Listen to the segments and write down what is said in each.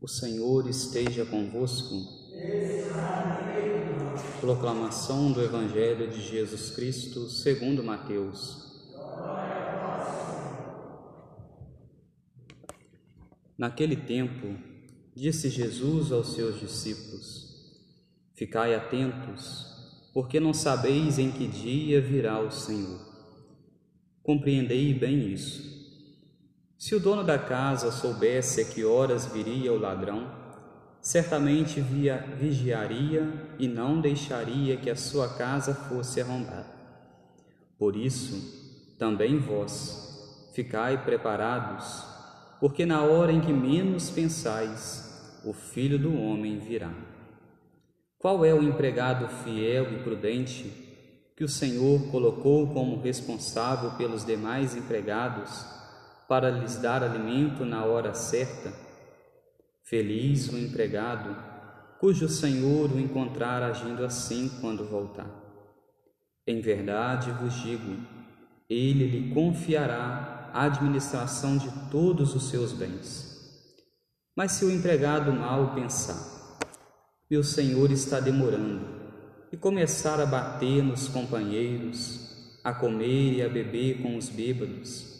O Senhor esteja convosco. Proclamação do Evangelho de Jesus Cristo segundo Mateus. Naquele tempo, disse Jesus aos seus discípulos: Ficai atentos, porque não sabeis em que dia virá o Senhor. Compreendei bem isso. Se o dono da casa soubesse a que horas viria o ladrão, certamente via, vigiaria e não deixaria que a sua casa fosse arrombada. Por isso, também vós, ficai preparados, porque na hora em que menos pensais, o Filho do Homem virá. Qual é o empregado fiel e prudente que o Senhor colocou como responsável pelos demais empregados? Para lhes dar alimento na hora certa. Feliz o empregado, cujo senhor o encontrar agindo assim quando voltar. Em verdade vos digo, ele lhe confiará a administração de todos os seus bens. Mas se o empregado mal pensar, meu senhor está demorando, e começar a bater nos companheiros, a comer e a beber com os bêbados,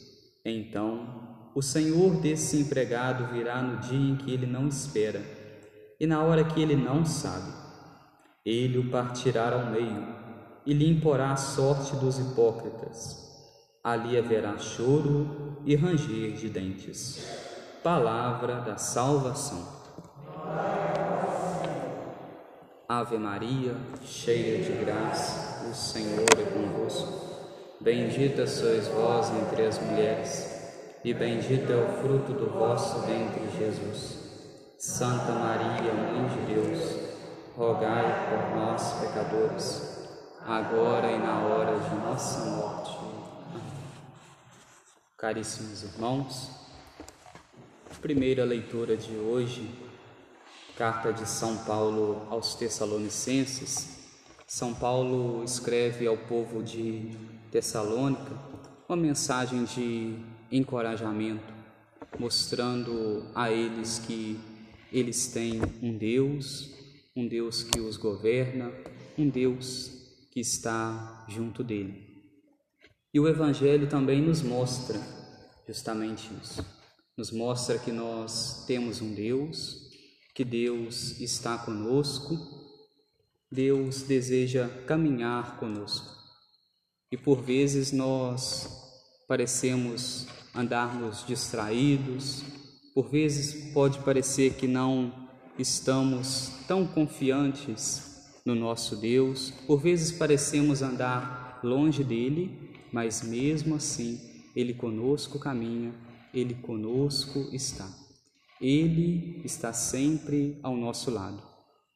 então, o senhor desse empregado virá no dia em que ele não espera e na hora que ele não sabe. Ele o partirá ao meio e lhe imporá a sorte dos hipócritas. Ali haverá choro e ranger de dentes. Palavra da salvação. Ave Maria, cheia de graça, o Senhor. Bendita sois vós entre as mulheres, e bendito é o fruto do vosso ventre, Jesus. Santa Maria, Mãe de Deus, rogai por nós, pecadores, agora e na hora de nossa morte. Caríssimos irmãos, primeira leitura de hoje, carta de São Paulo aos Tessalonicenses. São Paulo escreve ao povo de Tessalônica uma mensagem de encorajamento, mostrando a eles que eles têm um Deus, um Deus que os governa, um Deus que está junto dele. E o Evangelho também nos mostra justamente isso. Nos mostra que nós temos um Deus, que Deus está conosco, Deus deseja caminhar conosco. E por vezes nós parecemos andarmos distraídos, por vezes pode parecer que não estamos tão confiantes no nosso Deus, por vezes parecemos andar longe dele, mas mesmo assim ele conosco caminha, ele conosco está. Ele está sempre ao nosso lado.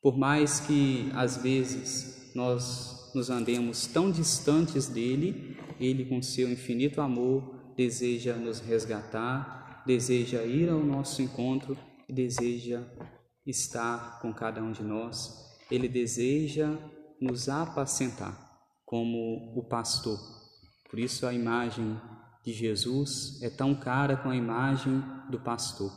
Por mais que às vezes nós nos andemos tão distantes dele, ele, com seu infinito amor, deseja nos resgatar, deseja ir ao nosso encontro e deseja estar com cada um de nós. Ele deseja nos apacentar como o pastor. Por isso a imagem de Jesus é tão cara com a imagem do pastor.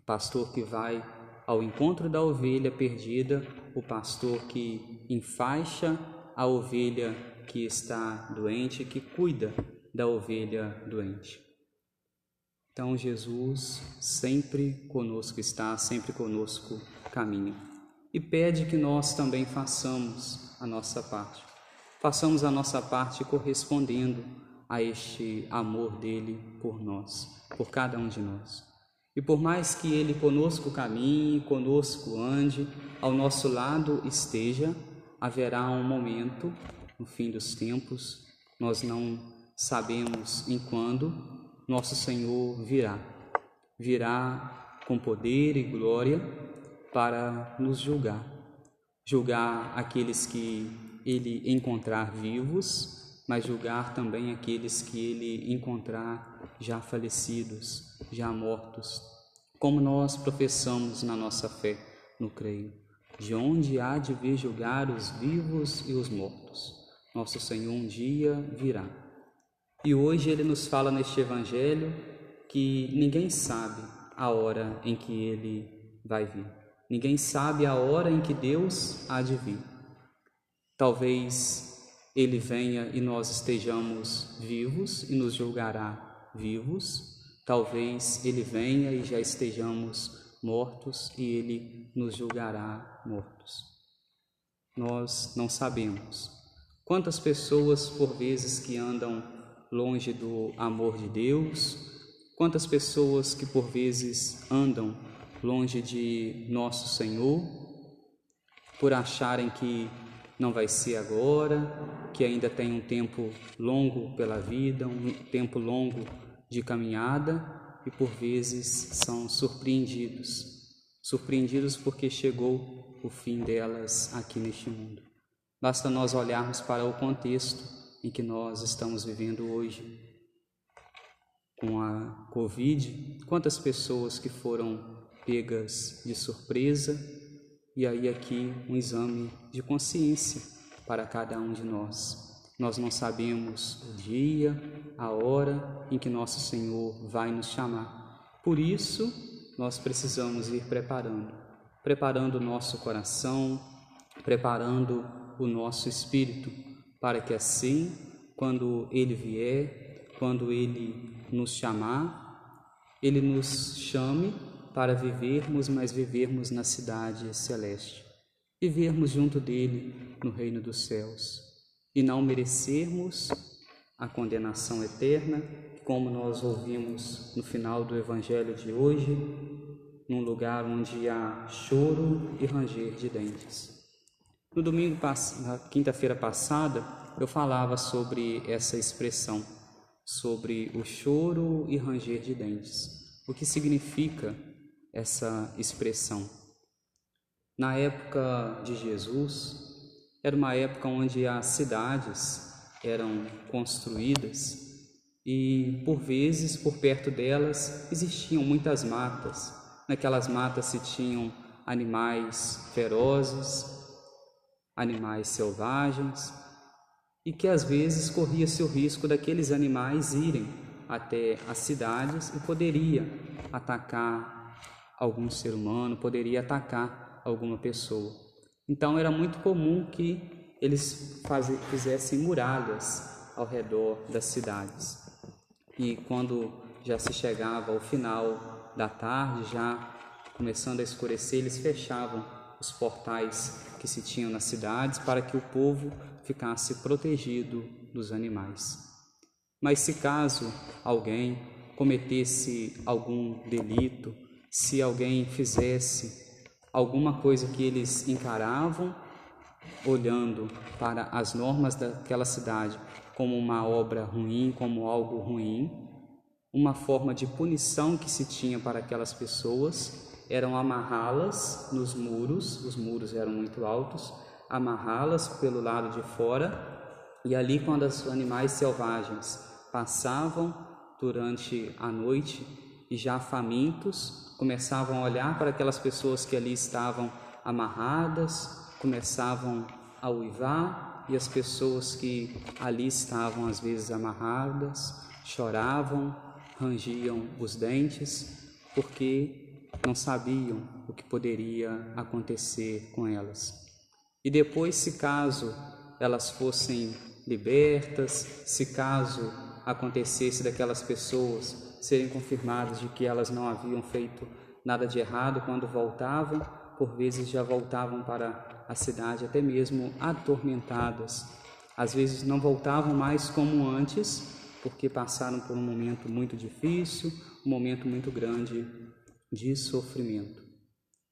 O pastor que vai ao encontro da ovelha perdida, o pastor que enfaixa a ovelha que está doente, que cuida da ovelha doente. Então Jesus sempre conosco está, sempre conosco caminha e pede que nós também façamos a nossa parte. Façamos a nossa parte correspondendo a este amor dele por nós, por cada um de nós. E por mais que ele conosco caminhe, conosco ande, ao nosso lado esteja, haverá um momento no fim dos tempos, nós não sabemos em quando, nosso Senhor virá. Virá com poder e glória para nos julgar. Julgar aqueles que ele encontrar vivos, mas julgar também aqueles que ele encontrar já falecidos, já mortos, como nós professamos na nossa fé no creio de onde há de vir julgar os vivos e os mortos. Nosso Senhor um dia virá. E hoje ele nos fala neste Evangelho que ninguém sabe a hora em que ele vai vir. Ninguém sabe a hora em que Deus há de vir. Talvez ele venha e nós estejamos vivos e nos julgará vivos. Talvez ele venha e já estejamos mortos e ele nos julgará mortos. Nós não sabemos. Quantas pessoas, por vezes, que andam longe do amor de Deus, quantas pessoas que por vezes andam longe de nosso Senhor, por acharem que não vai ser agora, que ainda tem um tempo longo pela vida, um tempo longo de caminhada e por vezes são surpreendidos surpreendidos porque chegou o fim delas aqui neste mundo. Basta nós olharmos para o contexto em que nós estamos vivendo hoje. Com a Covid, quantas pessoas que foram pegas de surpresa, e aí aqui um exame de consciência para cada um de nós. Nós não sabemos o dia, a hora em que nosso Senhor vai nos chamar. Por isso, nós precisamos ir preparando, preparando o nosso coração, preparando o nosso espírito, para que assim, quando Ele vier, quando Ele nos chamar, Ele nos chame para vivermos, mas vivermos na cidade celeste, vivermos junto dele no reino dos céus e não merecermos a condenação eterna, como nós ouvimos no final do evangelho de hoje, num lugar onde há choro e ranger de dentes. No domingo, na quinta-feira passada, eu falava sobre essa expressão, sobre o choro e ranger de dentes. O que significa essa expressão. Na época de Jesus, era uma época onde as cidades eram construídas e, por vezes, por perto delas existiam muitas matas. Naquelas matas se tinham animais ferozes, animais selvagens, e que às vezes corria-se o risco daqueles animais irem até as cidades e poderia atacar algum ser humano, poderia atacar alguma pessoa. Então era muito comum que eles fizessem muralhas ao redor das cidades. E quando já se chegava ao final da tarde, já começando a escurecer, eles fechavam os portais que se tinham nas cidades para que o povo ficasse protegido dos animais. Mas se caso alguém cometesse algum delito, se alguém fizesse alguma coisa que eles encaravam, olhando para as normas daquela cidade como uma obra ruim, como algo ruim, uma forma de punição que se tinha para aquelas pessoas eram amarrá-las nos muros, os muros eram muito altos, amarrá-las pelo lado de fora e ali quando os animais selvagens passavam durante a noite e já famintos, começavam a olhar para aquelas pessoas que ali estavam amarradas, começavam a uivar e as pessoas que ali estavam às vezes amarradas choravam, rangiam os dentes, porque não sabiam o que poderia acontecer com elas. E depois, se caso elas fossem libertas, se caso acontecesse daquelas pessoas serem confirmadas de que elas não haviam feito nada de errado quando voltavam, por vezes já voltavam para a cidade até mesmo atormentadas. Às vezes não voltavam mais como antes, porque passaram por um momento muito difícil, um momento muito grande de sofrimento.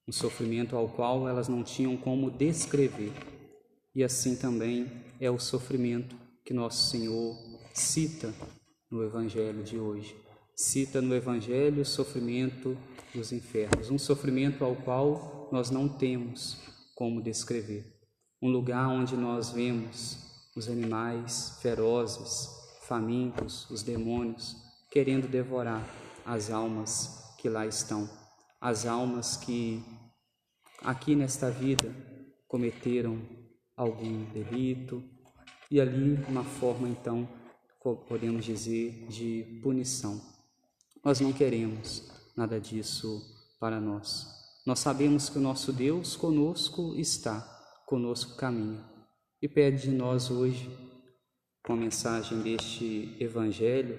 Um sofrimento ao qual elas não tinham como descrever. E assim também é o sofrimento que nosso Senhor cita no Evangelho de hoje cita no Evangelho o sofrimento dos infernos, um sofrimento ao qual nós não temos como descrever. Um lugar onde nós vemos os animais ferozes, famintos, os demônios, querendo devorar as almas que lá estão, as almas que aqui nesta vida cometeram algum delito, e ali uma forma então, podemos dizer, de punição. Nós não queremos nada disso para nós. Nós sabemos que o nosso Deus conosco está, conosco caminha e pede de nós hoje, com a mensagem deste Evangelho,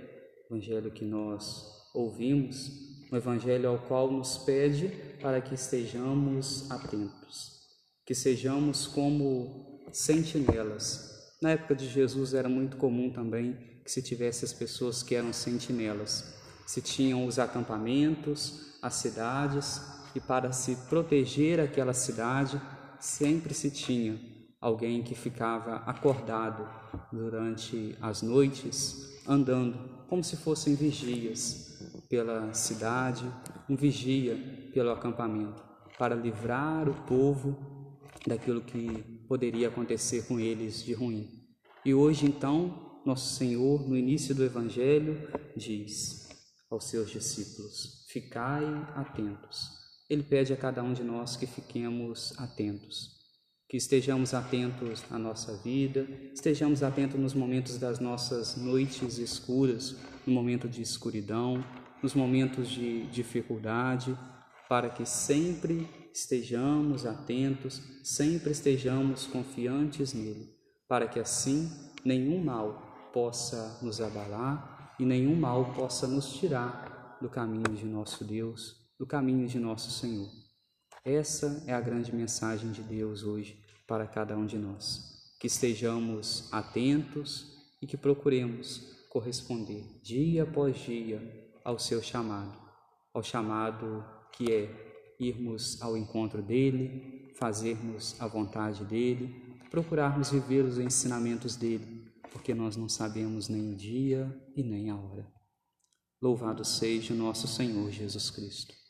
Evangelho que nós ouvimos, um Evangelho ao qual nos pede para que estejamos atentos, que sejamos como sentinelas. Na época de Jesus era muito comum também que se tivesse as pessoas que eram sentinelas, se tinham os acampamentos, as cidades, e para se proteger aquela cidade sempre se tinha alguém que ficava acordado durante as noites, andando como se fossem vigias pela cidade, um vigia pelo acampamento, para livrar o povo daquilo que poderia acontecer com eles de ruim. E hoje, então, nosso Senhor, no início do Evangelho, diz aos seus discípulos: Ficai atentos. Ele pede a cada um de nós que fiquemos atentos que estejamos atentos à nossa vida, estejamos atentos nos momentos das nossas noites escuras, no momento de escuridão, nos momentos de dificuldade, para que sempre estejamos atentos, sempre estejamos confiantes nele, para que assim nenhum mal possa nos abalar e nenhum mal possa nos tirar do caminho de nosso Deus, do caminho de nosso Senhor. Essa é a grande mensagem de Deus hoje para cada um de nós. Que estejamos atentos e que procuremos corresponder dia após dia ao seu chamado, ao chamado que é irmos ao encontro dele, fazermos a vontade dele, procurarmos viver os ensinamentos dele, porque nós não sabemos nem o dia e nem a hora. Louvado seja o nosso Senhor Jesus Cristo.